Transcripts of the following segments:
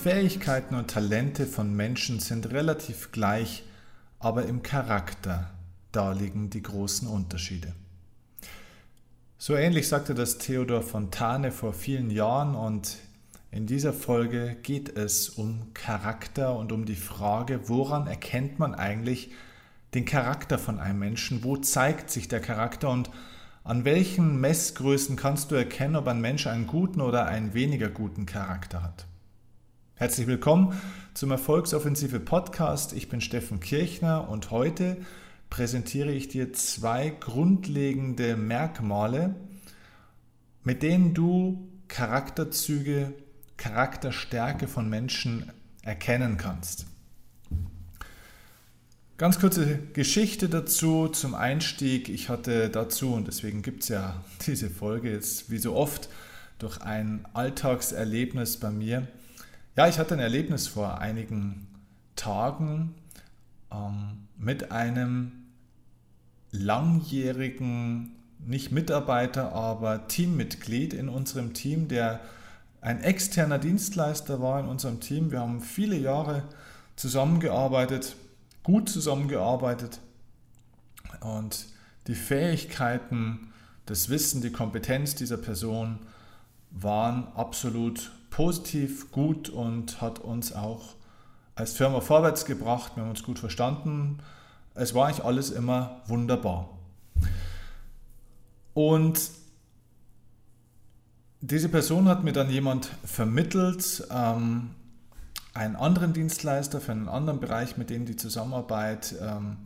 Fähigkeiten und Talente von Menschen sind relativ gleich, aber im Charakter, da liegen die großen Unterschiede. So ähnlich sagte das Theodor Fontane vor vielen Jahren und in dieser Folge geht es um Charakter und um die Frage, woran erkennt man eigentlich den Charakter von einem Menschen? Wo zeigt sich der Charakter und an welchen Messgrößen kannst du erkennen, ob ein Mensch einen guten oder einen weniger guten Charakter hat? Herzlich willkommen zum Erfolgsoffensive Podcast. Ich bin Steffen Kirchner und heute präsentiere ich dir zwei grundlegende Merkmale, mit denen du Charakterzüge, Charakterstärke von Menschen erkennen kannst. Ganz kurze Geschichte dazu zum Einstieg. Ich hatte dazu, und deswegen gibt es ja diese Folge jetzt wie so oft, durch ein Alltagserlebnis bei mir. Ja, ich hatte ein Erlebnis vor einigen Tagen ähm, mit einem langjährigen, nicht Mitarbeiter, aber Teammitglied in unserem Team, der ein externer Dienstleister war in unserem Team. Wir haben viele Jahre zusammengearbeitet, gut zusammengearbeitet und die Fähigkeiten, das Wissen, die Kompetenz dieser Person waren absolut positiv, gut und hat uns auch als Firma vorwärts gebracht. Wir haben uns gut verstanden, es war eigentlich alles immer wunderbar. Und diese Person hat mir dann jemand vermittelt, ähm, einen anderen Dienstleister für einen anderen Bereich, mit dem die Zusammenarbeit ähm,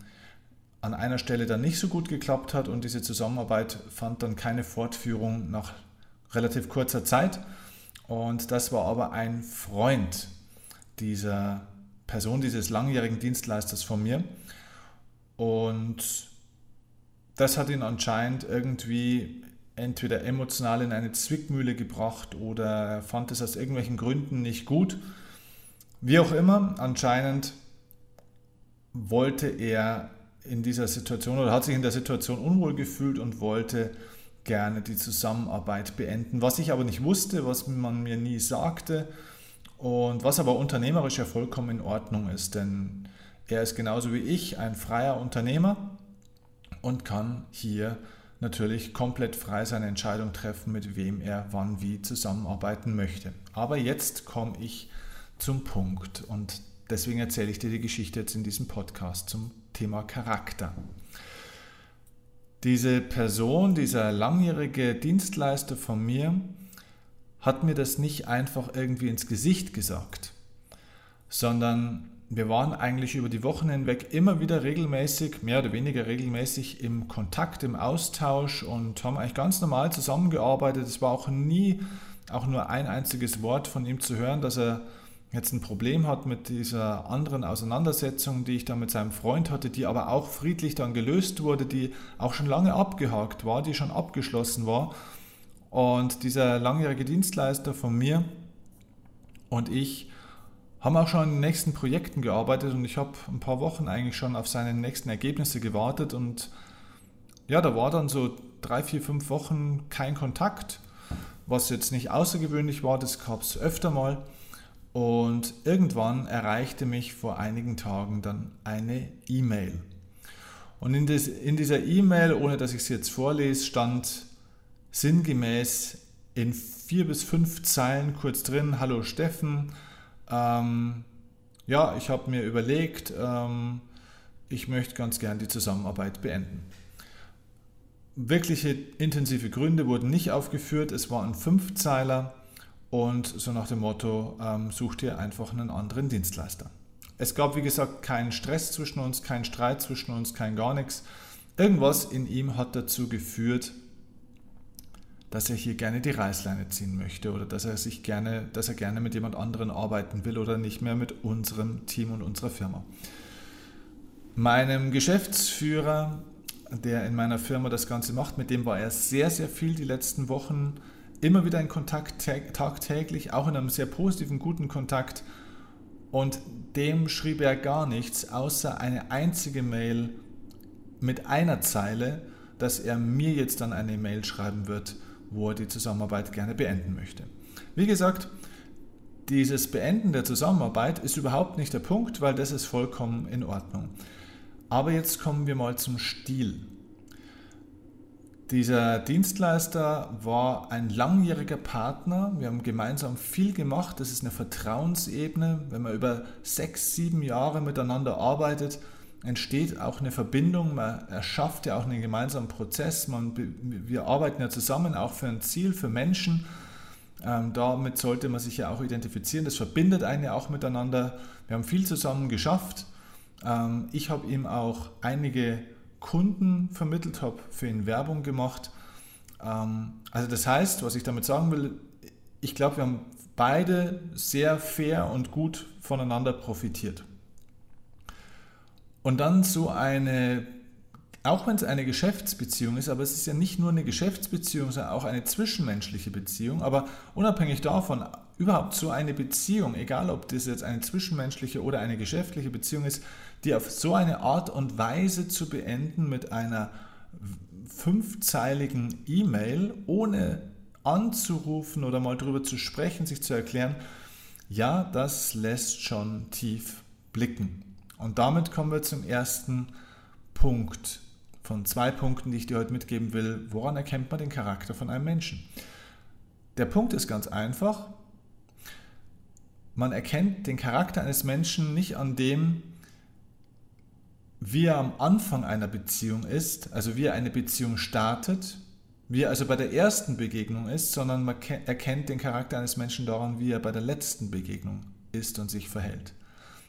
an einer Stelle dann nicht so gut geklappt hat und diese Zusammenarbeit fand dann keine Fortführung nach relativ kurzer Zeit. Und das war aber ein Freund dieser Person, dieses langjährigen Dienstleisters von mir. Und das hat ihn anscheinend irgendwie entweder emotional in eine Zwickmühle gebracht oder er fand es aus irgendwelchen Gründen nicht gut. Wie auch immer, anscheinend wollte er in dieser Situation oder hat sich in der Situation unwohl gefühlt und wollte gerne die Zusammenarbeit beenden. Was ich aber nicht wusste, was man mir nie sagte und was aber unternehmerisch ja vollkommen in Ordnung ist, denn er ist genauso wie ich ein freier Unternehmer und kann hier natürlich komplett frei seine Entscheidung treffen, mit wem er wann wie zusammenarbeiten möchte. Aber jetzt komme ich zum Punkt und deswegen erzähle ich dir die Geschichte jetzt in diesem Podcast zum Thema Charakter. Diese Person, dieser langjährige Dienstleister von mir, hat mir das nicht einfach irgendwie ins Gesicht gesagt, sondern wir waren eigentlich über die Wochen hinweg immer wieder regelmäßig, mehr oder weniger regelmäßig im Kontakt, im Austausch und haben eigentlich ganz normal zusammengearbeitet. Es war auch nie auch nur ein einziges Wort von ihm zu hören, dass er jetzt ein Problem hat mit dieser anderen Auseinandersetzung, die ich da mit seinem Freund hatte, die aber auch friedlich dann gelöst wurde, die auch schon lange abgehakt war, die schon abgeschlossen war. Und dieser langjährige Dienstleister von mir und ich haben auch schon an den nächsten Projekten gearbeitet und ich habe ein paar Wochen eigentlich schon auf seine nächsten Ergebnisse gewartet und ja, da war dann so drei, vier, fünf Wochen kein Kontakt, was jetzt nicht außergewöhnlich war, das gab es öfter mal. Und irgendwann erreichte mich vor einigen Tagen dann eine E-Mail. Und in, des, in dieser E-Mail, ohne dass ich es jetzt vorlese, stand sinngemäß in vier bis fünf Zeilen kurz drin, Hallo Steffen, ähm, ja, ich habe mir überlegt, ähm, ich möchte ganz gern die Zusammenarbeit beenden. Wirkliche intensive Gründe wurden nicht aufgeführt, es war ein Fünfzeiler und so nach dem Motto, ähm, such dir einfach einen anderen Dienstleister. Es gab, wie gesagt, keinen Stress zwischen uns, keinen Streit zwischen uns, kein gar nichts. Irgendwas in ihm hat dazu geführt, dass er hier gerne die Reißleine ziehen möchte oder dass er sich gerne, dass er gerne mit jemand anderen arbeiten will oder nicht mehr mit unserem Team und unserer Firma. Meinem Geschäftsführer, der in meiner Firma das Ganze macht, mit dem war er sehr, sehr viel die letzten Wochen, immer wieder in Kontakt tagtäglich, auch in einem sehr positiven, guten Kontakt. Und dem schrieb er gar nichts, außer eine einzige Mail mit einer Zeile, dass er mir jetzt dann eine Mail schreiben wird, wo er die Zusammenarbeit gerne beenden möchte. Wie gesagt, dieses Beenden der Zusammenarbeit ist überhaupt nicht der Punkt, weil das ist vollkommen in Ordnung. Aber jetzt kommen wir mal zum Stil. Dieser Dienstleister war ein langjähriger Partner. Wir haben gemeinsam viel gemacht. Das ist eine Vertrauensebene. Wenn man über sechs, sieben Jahre miteinander arbeitet, entsteht auch eine Verbindung. Man erschafft ja auch einen gemeinsamen Prozess. Man, wir arbeiten ja zusammen auch für ein Ziel, für Menschen. Ähm, damit sollte man sich ja auch identifizieren. Das verbindet einen ja auch miteinander. Wir haben viel zusammen geschafft. Ähm, ich habe ihm auch einige Kunden vermittelt, habe für ihn Werbung gemacht. Ähm, also das heißt, was ich damit sagen will, ich glaube, wir haben beide sehr fair und gut voneinander profitiert. Und dann so eine, auch wenn es eine Geschäftsbeziehung ist, aber es ist ja nicht nur eine Geschäftsbeziehung, sondern auch eine zwischenmenschliche Beziehung, aber unabhängig davon, überhaupt so eine Beziehung, egal ob das jetzt eine zwischenmenschliche oder eine geschäftliche Beziehung ist, die auf so eine Art und Weise zu beenden mit einer fünfzeiligen E-Mail, ohne anzurufen oder mal darüber zu sprechen, sich zu erklären, ja, das lässt schon tief blicken. Und damit kommen wir zum ersten Punkt von zwei Punkten, die ich dir heute mitgeben will. Woran erkennt man den Charakter von einem Menschen? Der Punkt ist ganz einfach. Man erkennt den Charakter eines Menschen nicht an dem, wie er am Anfang einer Beziehung ist, also wie er eine Beziehung startet, wie er also bei der ersten Begegnung ist, sondern man erkennt den Charakter eines Menschen daran, wie er bei der letzten Begegnung ist und sich verhält.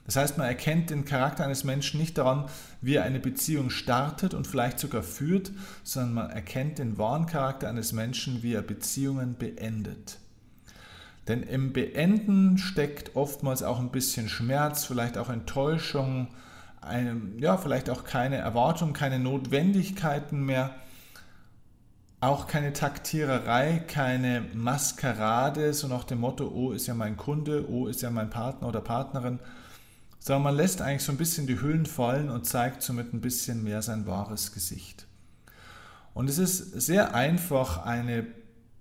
Das heißt, man erkennt den Charakter eines Menschen nicht daran, wie er eine Beziehung startet und vielleicht sogar führt, sondern man erkennt den wahren Charakter eines Menschen, wie er Beziehungen beendet. Denn im Beenden steckt oftmals auch ein bisschen Schmerz, vielleicht auch Enttäuschung, eine, ja, vielleicht auch keine Erwartung, keine Notwendigkeiten mehr, auch keine Taktiererei, keine Maskerade, so nach dem Motto, oh ist ja mein Kunde, oh ist ja mein Partner oder Partnerin, sondern man lässt eigentlich so ein bisschen die Hüllen fallen und zeigt somit ein bisschen mehr sein wahres Gesicht. Und es ist sehr einfach, eine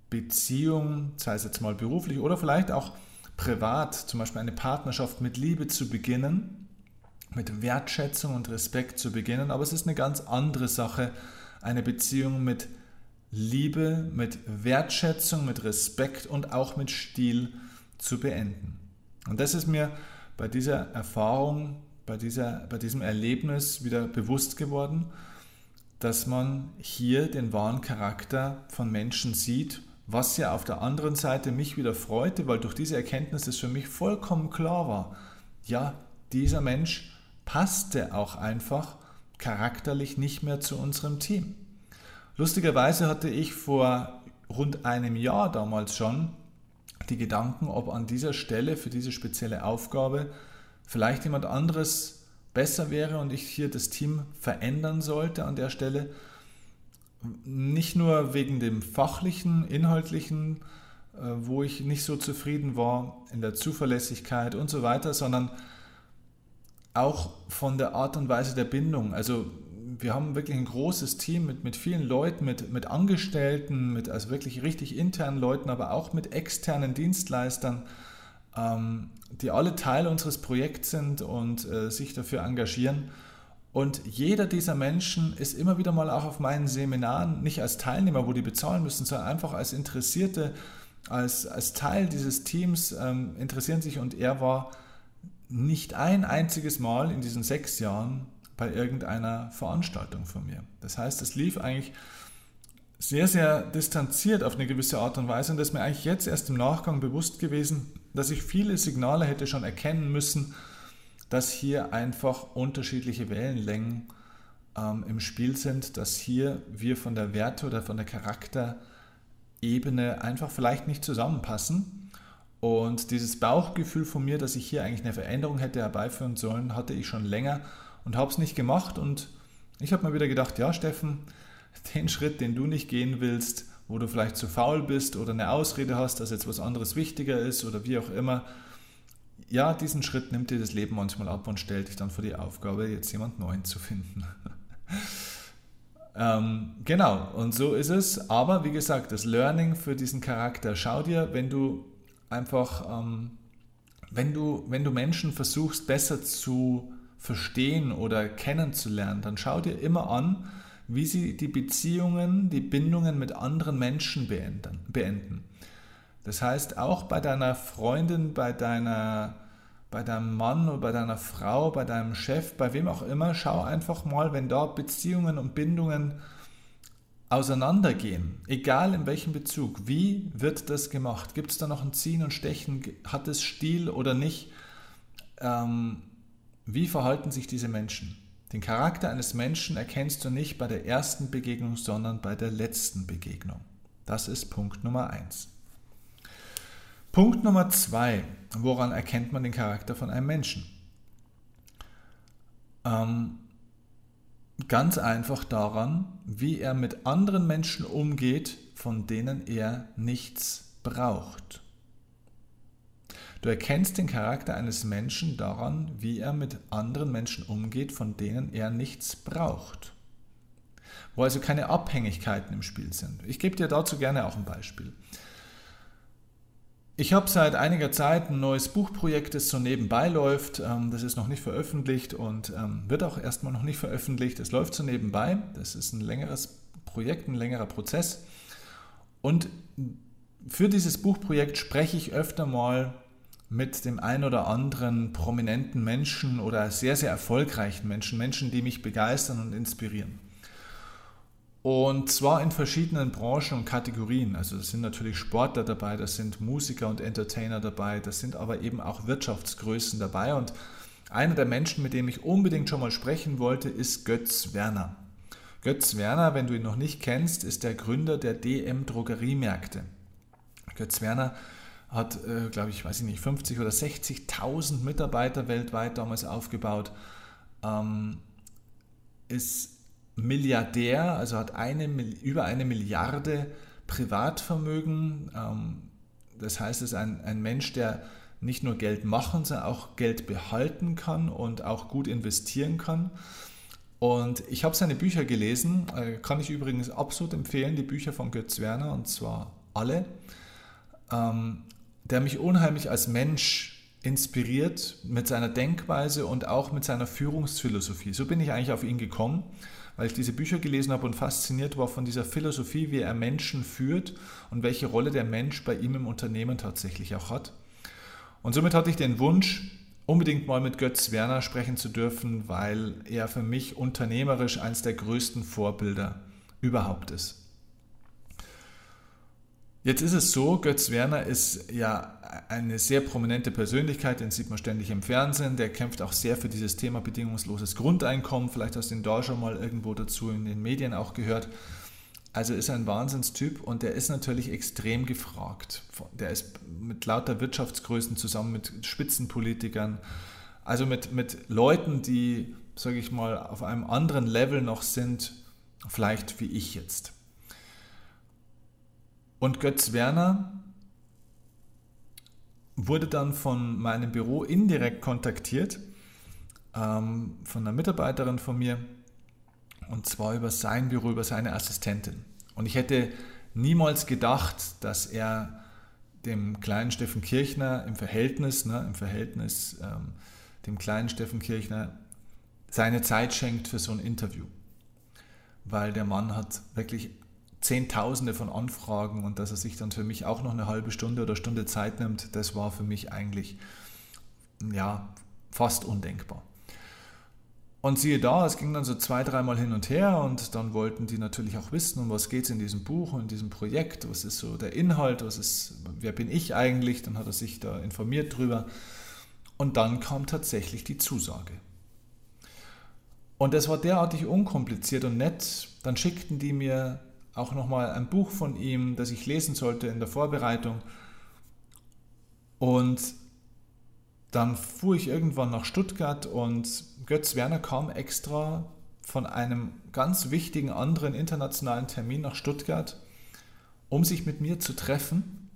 Beziehung, sei es jetzt mal beruflich oder vielleicht auch privat, zum Beispiel eine Partnerschaft mit Liebe zu beginnen, mit Wertschätzung und Respekt zu beginnen, aber es ist eine ganz andere Sache, eine Beziehung mit Liebe, mit Wertschätzung, mit Respekt und auch mit Stil zu beenden. Und das ist mir bei dieser Erfahrung, bei, dieser, bei diesem Erlebnis wieder bewusst geworden, dass man hier den wahren Charakter von Menschen sieht, was ja auf der anderen Seite mich wieder freute, weil durch diese Erkenntnis es für mich vollkommen klar war, ja, dieser Mensch passte auch einfach charakterlich nicht mehr zu unserem Team. Lustigerweise hatte ich vor rund einem Jahr damals schon die Gedanken, ob an dieser Stelle für diese spezielle Aufgabe vielleicht jemand anderes besser wäre und ich hier das Team verändern sollte an der Stelle. Nicht nur wegen dem fachlichen, inhaltlichen, äh, wo ich nicht so zufrieden war, in der Zuverlässigkeit und so weiter, sondern auch von der Art und Weise der Bindung. Also wir haben wirklich ein großes Team mit, mit vielen Leuten, mit, mit Angestellten, mit also wirklich richtig internen Leuten, aber auch mit externen Dienstleistern, ähm, die alle Teil unseres Projekts sind und äh, sich dafür engagieren. Und jeder dieser Menschen ist immer wieder mal auch auf meinen Seminaren, nicht als Teilnehmer, wo die bezahlen müssen, sondern einfach als Interessierte, als, als Teil dieses Teams ähm, interessieren sich. Und er war nicht ein einziges Mal in diesen sechs Jahren bei irgendeiner Veranstaltung von mir. Das heißt, es lief eigentlich sehr, sehr distanziert auf eine gewisse Art und Weise und das ist mir eigentlich jetzt erst im Nachgang bewusst gewesen, dass ich viele Signale hätte schon erkennen müssen, dass hier einfach unterschiedliche Wellenlängen ähm, im Spiel sind, dass hier wir von der Werte- oder von der Charakterebene einfach vielleicht nicht zusammenpassen und dieses Bauchgefühl von mir, dass ich hier eigentlich eine Veränderung hätte herbeiführen sollen, hatte ich schon länger und habe es nicht gemacht. Und ich habe mir wieder gedacht, ja Steffen, den Schritt, den du nicht gehen willst, wo du vielleicht zu faul bist oder eine Ausrede hast, dass jetzt was anderes wichtiger ist oder wie auch immer, ja, diesen Schritt nimmt dir das Leben manchmal ab und stellt dich dann vor die Aufgabe, jetzt jemand Neuen zu finden. ähm, genau, und so ist es. Aber wie gesagt, das Learning für diesen Charakter, schau dir, wenn du einfach ähm, wenn du, wenn du Menschen versuchst besser zu verstehen oder kennenzulernen, dann schau dir immer an, wie sie die Beziehungen, die Bindungen mit anderen Menschen beenden. Das heißt, auch bei deiner Freundin, bei, deiner, bei deinem Mann oder bei deiner Frau, bei deinem Chef, bei wem auch immer, schau einfach mal, wenn da Beziehungen und Bindungen auseinandergehen, egal in welchem Bezug, wie wird das gemacht? Gibt es da noch ein Ziehen und Stechen? Hat es Stil oder nicht? Ähm, wie verhalten sich diese Menschen? Den Charakter eines Menschen erkennst du nicht bei der ersten Begegnung, sondern bei der letzten Begegnung. Das ist Punkt Nummer eins. Punkt Nummer zwei. Woran erkennt man den Charakter von einem Menschen? Ähm, Ganz einfach daran, wie er mit anderen Menschen umgeht, von denen er nichts braucht. Du erkennst den Charakter eines Menschen daran, wie er mit anderen Menschen umgeht, von denen er nichts braucht. Wo also keine Abhängigkeiten im Spiel sind. Ich gebe dir dazu gerne auch ein Beispiel. Ich habe seit einiger Zeit ein neues Buchprojekt, das so nebenbei läuft. Ähm, das ist noch nicht veröffentlicht und ähm, wird auch erstmal noch nicht veröffentlicht. Es läuft so nebenbei. Das ist ein längeres Projekt, ein längerer Prozess. Und für dieses Buchprojekt spreche ich öfter mal mit dem ein oder anderen prominenten Menschen oder sehr, sehr erfolgreichen Menschen, Menschen, die mich begeistern und inspirieren. Und zwar in verschiedenen Branchen und Kategorien. Also das sind natürlich Sportler dabei, das sind Musiker und Entertainer dabei, das sind aber eben auch Wirtschaftsgrößen dabei. Und einer der Menschen, mit dem ich unbedingt schon mal sprechen wollte, ist Götz Werner. Götz Werner, wenn du ihn noch nicht kennst, ist der Gründer der DM Drogeriemärkte. Götz Werner hat, äh, glaube ich, weiß ich nicht, 50 oder 60.000 Mitarbeiter weltweit damals aufgebaut, ähm, ist Milliardär, also hat eine, über eine Milliarde Privatvermögen. Ähm, das heißt, es ist ein, ein Mensch, der nicht nur Geld machen, sondern auch Geld behalten kann und auch gut investieren kann. Und ich habe seine Bücher gelesen, äh, kann ich übrigens absolut empfehlen, die Bücher von Götz Werner, und zwar alle, ähm, der mich unheimlich als Mensch inspiriert mit seiner Denkweise und auch mit seiner Führungsphilosophie. So bin ich eigentlich auf ihn gekommen weil ich diese Bücher gelesen habe und fasziniert war von dieser Philosophie, wie er Menschen führt und welche Rolle der Mensch bei ihm im Unternehmen tatsächlich auch hat. Und somit hatte ich den Wunsch, unbedingt mal mit Götz Werner sprechen zu dürfen, weil er für mich unternehmerisch eines der größten Vorbilder überhaupt ist. Jetzt ist es so, Götz Werner ist ja eine sehr prominente Persönlichkeit, den sieht man ständig im Fernsehen, der kämpft auch sehr für dieses Thema bedingungsloses Grundeinkommen, vielleicht hast du ihn da schon mal irgendwo dazu in den Medien auch gehört. Also ist ein Wahnsinnstyp und der ist natürlich extrem gefragt. Der ist mit lauter Wirtschaftsgrößen zusammen mit Spitzenpolitikern, also mit, mit Leuten, die, sage ich mal, auf einem anderen Level noch sind, vielleicht wie ich jetzt. Und Götz Werner wurde dann von meinem Büro indirekt kontaktiert, ähm, von einer Mitarbeiterin von mir, und zwar über sein Büro, über seine Assistentin. Und ich hätte niemals gedacht, dass er dem kleinen Steffen Kirchner im Verhältnis, ne, im Verhältnis ähm, dem kleinen Steffen Kirchner seine Zeit schenkt für so ein Interview. Weil der Mann hat wirklich Zehntausende von Anfragen und dass er sich dann für mich auch noch eine halbe Stunde oder Stunde Zeit nimmt, das war für mich eigentlich ja, fast undenkbar. Und siehe da, es ging dann so zwei, dreimal hin und her und dann wollten die natürlich auch wissen, um was geht es in diesem Buch in diesem Projekt, was ist so der Inhalt, was ist, wer bin ich eigentlich, dann hat er sich da informiert drüber und dann kam tatsächlich die Zusage. Und das war derartig unkompliziert und nett, dann schickten die mir auch nochmal ein Buch von ihm, das ich lesen sollte in der Vorbereitung. Und dann fuhr ich irgendwann nach Stuttgart und Götz Werner kam extra von einem ganz wichtigen anderen internationalen Termin nach Stuttgart, um sich mit mir zu treffen.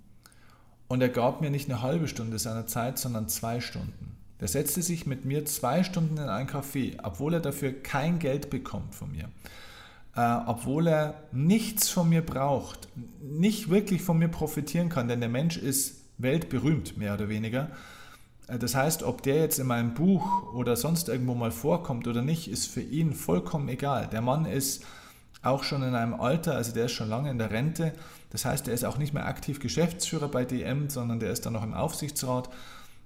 Und er gab mir nicht eine halbe Stunde seiner Zeit, sondern zwei Stunden. Der setzte sich mit mir zwei Stunden in ein Café, obwohl er dafür kein Geld bekommt von mir äh, obwohl er nichts von mir braucht, nicht wirklich von mir profitieren kann, denn der Mensch ist weltberühmt, mehr oder weniger. Äh, das heißt, ob der jetzt in meinem Buch oder sonst irgendwo mal vorkommt oder nicht, ist für ihn vollkommen egal. Der Mann ist auch schon in einem Alter, also der ist schon lange in der Rente. Das heißt, er ist auch nicht mehr aktiv Geschäftsführer bei DM, sondern der ist dann noch im Aufsichtsrat.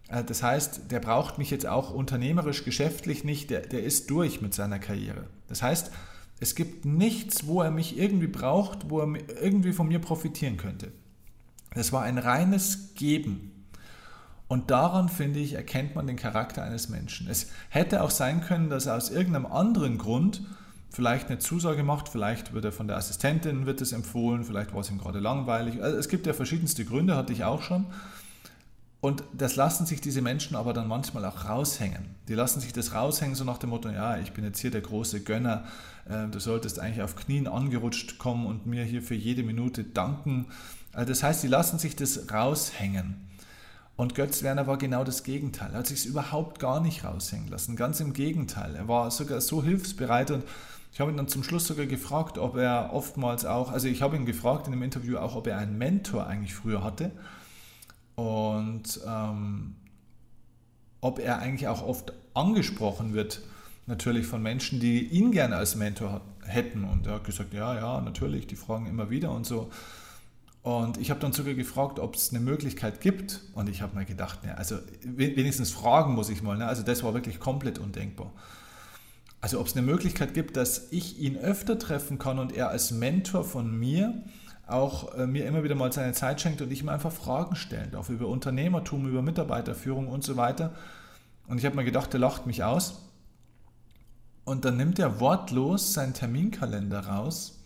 Äh, das heißt, der braucht mich jetzt auch unternehmerisch, geschäftlich nicht, der, der ist durch mit seiner Karriere. Das heißt, es gibt nichts, wo er mich irgendwie braucht, wo er irgendwie von mir profitieren könnte. Das war ein reines Geben. Und daran, finde ich, erkennt man den Charakter eines Menschen. Es hätte auch sein können, dass er aus irgendeinem anderen Grund vielleicht eine Zusage macht, vielleicht wird er von der Assistentin wird es empfohlen, vielleicht war es ihm gerade langweilig. Also es gibt ja verschiedenste Gründe, hatte ich auch schon. Und das lassen sich diese Menschen aber dann manchmal auch raushängen. Die lassen sich das raushängen, so nach dem Motto, ja, ich bin jetzt hier der große Gönner, äh, du solltest eigentlich auf Knien angerutscht kommen und mir hier für jede Minute danken. Also das heißt, die lassen sich das raushängen. Und Götz Werner war genau das Gegenteil. Er hat sich es überhaupt gar nicht raushängen lassen. Ganz im Gegenteil. Er war sogar so hilfsbereit und ich habe ihn dann zum Schluss sogar gefragt, ob er oftmals auch, also ich habe ihn gefragt in dem Interview auch, ob er einen Mentor eigentlich früher hatte und ähm, ob er eigentlich auch oft angesprochen wird, natürlich von Menschen, die ihn gerne als Mentor hätten. Und er hat gesagt, ja, ja, natürlich, die fragen immer wieder und so. Und ich habe dann sogar gefragt, ob es eine Möglichkeit gibt. Und ich habe mir gedacht, ne, also wenigstens fragen muss ich mal. Ne? Also das war wirklich komplett undenkbar. Also ob es eine Möglichkeit gibt, dass ich ihn öfter treffen kann und er als Mentor von mir auch äh, mir immer wieder mal seine Zeit schenkt und ich ihm einfach Fragen stellen darf über Unternehmertum, über Mitarbeiterführung und so weiter. Und ich habe mir gedacht, der lacht mich aus. Und dann nimmt er wortlos seinen Terminkalender raus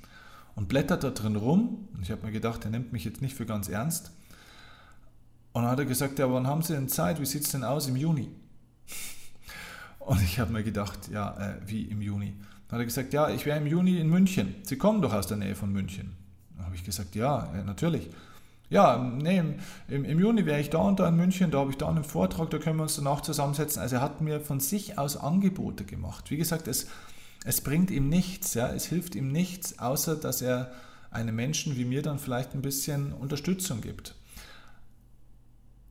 und blättert da drin rum. Und ich habe mir gedacht, er nimmt mich jetzt nicht für ganz ernst. Und dann hat er gesagt, ja, wann haben Sie denn Zeit? Wie sieht es denn aus im Juni? Und ich habe mir gedacht, ja, äh, wie im Juni? Dann hat er gesagt, ja, ich wäre im Juni in München. Sie kommen doch aus der Nähe von München. Habe ich gesagt, ja, natürlich. Ja, nee, im, im Juni wäre ich da und da in München, da habe ich da einen Vortrag, da können wir uns danach zusammensetzen. Also er hat mir von sich aus Angebote gemacht. Wie gesagt, es, es bringt ihm nichts, ja, es hilft ihm nichts, außer dass er einem Menschen wie mir dann vielleicht ein bisschen Unterstützung gibt.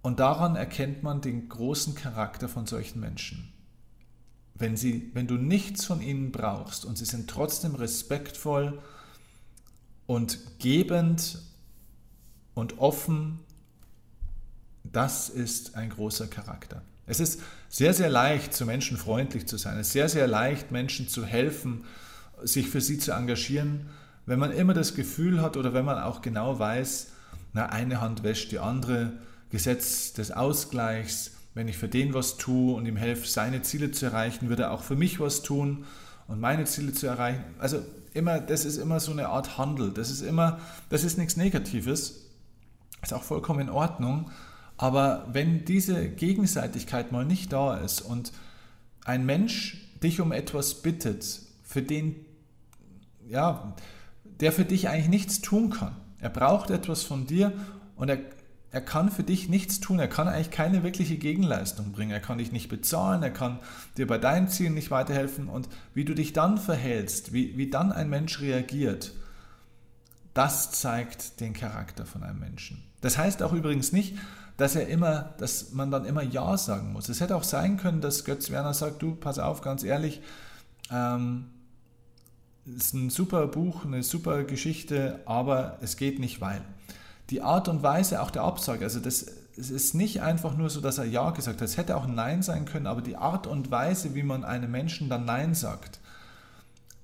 Und daran erkennt man den großen Charakter von solchen Menschen. Wenn, sie, wenn du nichts von ihnen brauchst und sie sind trotzdem respektvoll und gebend und offen, das ist ein großer Charakter. Es ist sehr, sehr leicht, zu Menschen freundlich zu sein. Es ist sehr, sehr leicht, Menschen zu helfen, sich für sie zu engagieren, wenn man immer das Gefühl hat oder wenn man auch genau weiß, na, eine Hand wäscht die andere, Gesetz des Ausgleichs, wenn ich für den was tue und ihm helfe, seine Ziele zu erreichen, wird er auch für mich was tun und meine Ziele zu erreichen. Also immer, das ist immer so eine Art Handel. Das ist immer, das ist nichts Negatives. Ist auch vollkommen in Ordnung. Aber wenn diese Gegenseitigkeit mal nicht da ist und ein Mensch dich um etwas bittet, für den, ja, der für dich eigentlich nichts tun kann. Er braucht etwas von dir und er, er kann für dich nichts tun. Er kann eigentlich keine wirkliche Gegenleistung bringen. Er kann dich nicht bezahlen, er kann dir bei deinen Zielen nicht weiterhelfen. Und wie du dich dann verhältst, wie, wie dann ein Mensch reagiert, das zeigt den Charakter von einem Menschen. Das heißt auch übrigens nicht, dass er immer, dass man dann immer Ja sagen muss. Es hätte auch sein können, dass Götz Werner sagt, du, pass auf, ganz ehrlich, ähm, ist ein super Buch, eine super Geschichte, aber es geht nicht, weil. Die Art und Weise auch der Absage, also das es ist nicht einfach nur so, dass er Ja gesagt hat, es hätte auch Nein sein können, aber die Art und Weise, wie man einem Menschen dann Nein sagt,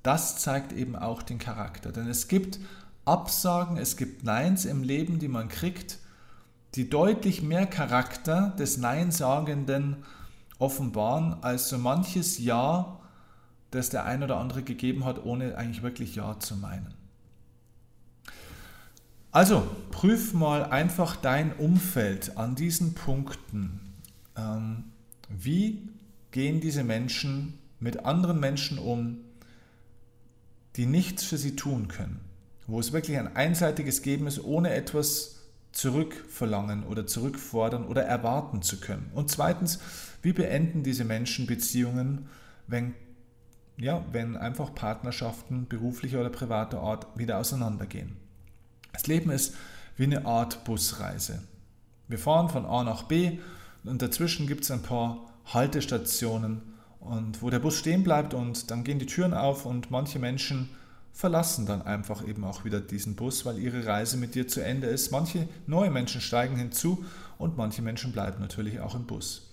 das zeigt eben auch den Charakter. Denn es gibt Absagen, es gibt Neins im Leben, die man kriegt, die deutlich mehr Charakter des Neinsagenden offenbaren als so manches Ja, das der ein oder andere gegeben hat, ohne eigentlich wirklich Ja zu meinen. Also prüf mal einfach dein Umfeld an diesen Punkten. Ähm, wie gehen diese Menschen mit anderen Menschen um, die nichts für sie tun können? Wo es wirklich ein einseitiges Geben ist, ohne etwas zurückverlangen oder zurückfordern oder erwarten zu können. Und zweitens, wie beenden diese Menschen Beziehungen, wenn, ja, wenn einfach Partnerschaften beruflicher oder privater Art wieder auseinandergehen. Das Leben ist wie eine Art Busreise. Wir fahren von A nach B, und dazwischen gibt es ein paar Haltestationen und wo der Bus stehen bleibt und dann gehen die Türen auf und manche Menschen verlassen dann einfach eben auch wieder diesen Bus, weil ihre Reise mit dir zu Ende ist. Manche neue Menschen steigen hinzu und manche Menschen bleiben natürlich auch im Bus.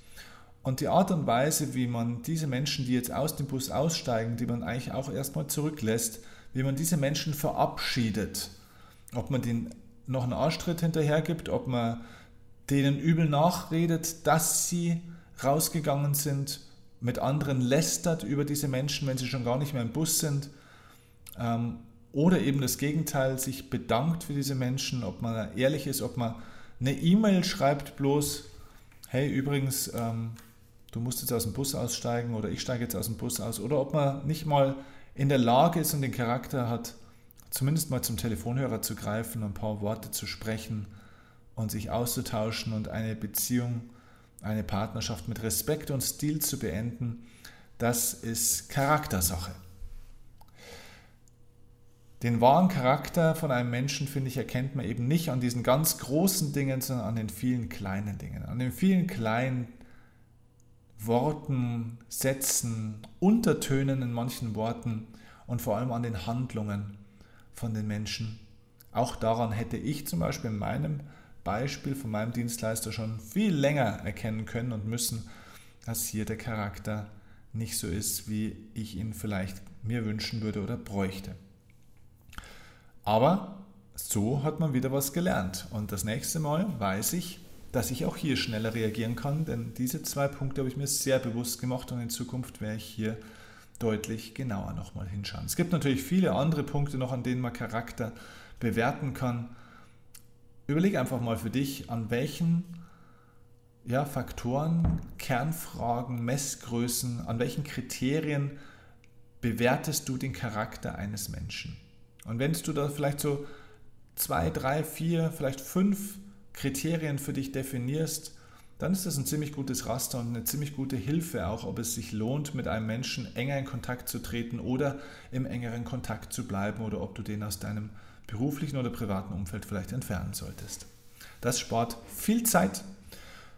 Und die Art und Weise, wie man diese Menschen, die jetzt aus dem Bus aussteigen, die man eigentlich auch erstmal zurücklässt, wie man diese Menschen verabschiedet, ob man denen noch einen Arschtritt hinterher gibt, ob man denen übel nachredet, dass sie rausgegangen sind, mit anderen lästert über diese Menschen, wenn sie schon gar nicht mehr im Bus sind, ähm, oder eben das Gegenteil, sich bedankt für diese Menschen, ob man ehrlich ist, ob man eine E-Mail schreibt bloß, hey übrigens, ähm, du musst jetzt aus dem Bus aussteigen oder ich steige jetzt aus dem Bus aus, oder ob man nicht mal in der Lage ist und den Charakter hat, zumindest mal zum Telefonhörer zu greifen, ein paar Worte zu sprechen und sich auszutauschen und eine Beziehung, eine Partnerschaft mit Respekt und Stil zu beenden, das ist Charaktersache. Den wahren Charakter von einem Menschen, finde ich, erkennt man eben nicht an diesen ganz großen Dingen, sondern an den vielen kleinen Dingen, an den vielen kleinen Worten, Sätzen, Untertönen in manchen Worten und vor allem an den Handlungen von den Menschen. Auch daran hätte ich zum Beispiel in meinem Beispiel von meinem Dienstleister schon viel länger erkennen können und müssen, dass hier der Charakter nicht so ist, wie ich ihn vielleicht mir wünschen würde oder bräuchte. Aber so hat man wieder was gelernt. Und das nächste Mal weiß ich, dass ich auch hier schneller reagieren kann, denn diese zwei Punkte habe ich mir sehr bewusst gemacht und in Zukunft werde ich hier deutlich genauer nochmal hinschauen. Es gibt natürlich viele andere Punkte noch, an denen man Charakter bewerten kann. Überleg einfach mal für dich, an welchen ja, Faktoren, Kernfragen, Messgrößen, an welchen Kriterien bewertest du den Charakter eines Menschen. Und wenn du da vielleicht so zwei, drei, vier, vielleicht fünf Kriterien für dich definierst, dann ist das ein ziemlich gutes Raster und eine ziemlich gute Hilfe auch, ob es sich lohnt, mit einem Menschen enger in Kontakt zu treten oder im engeren Kontakt zu bleiben oder ob du den aus deinem beruflichen oder privaten Umfeld vielleicht entfernen solltest. Das spart viel Zeit,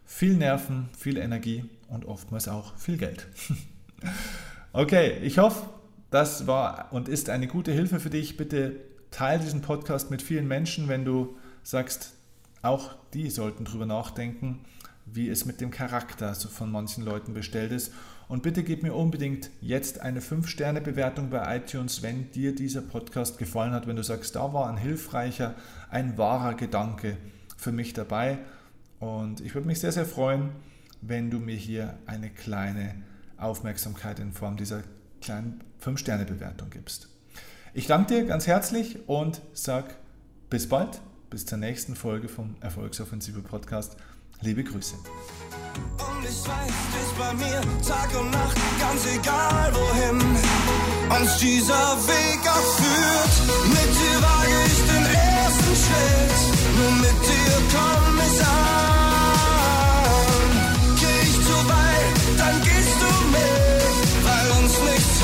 viel Nerven, viel Energie und oftmals auch viel Geld. okay, ich hoffe, das war und ist eine gute Hilfe für dich. Bitte teile diesen Podcast mit vielen Menschen, wenn du sagst, auch die sollten darüber nachdenken, wie es mit dem Charakter von manchen Leuten bestellt ist. Und bitte gib mir unbedingt jetzt eine 5-Sterne-Bewertung bei iTunes, wenn dir dieser Podcast gefallen hat, wenn du sagst, da war ein hilfreicher, ein wahrer Gedanke für mich dabei. Und ich würde mich sehr, sehr freuen, wenn du mir hier eine kleine Aufmerksamkeit in Form dieser kleinen 5-Sterne-Bewertung gibst. Ich danke dir ganz herzlich und sag bis bald, bis zur nächsten Folge vom Erfolgsoffensive Podcast. Liebe Grüße. Und ich weiß, dich bei mir Tag und Nacht, ganz egal wohin uns dieser Weg auch Mit dir wage ich den ersten Schritt, nur mit dir komm ich an. Geh ich zu weit, dann gehst du mit, weil uns nichts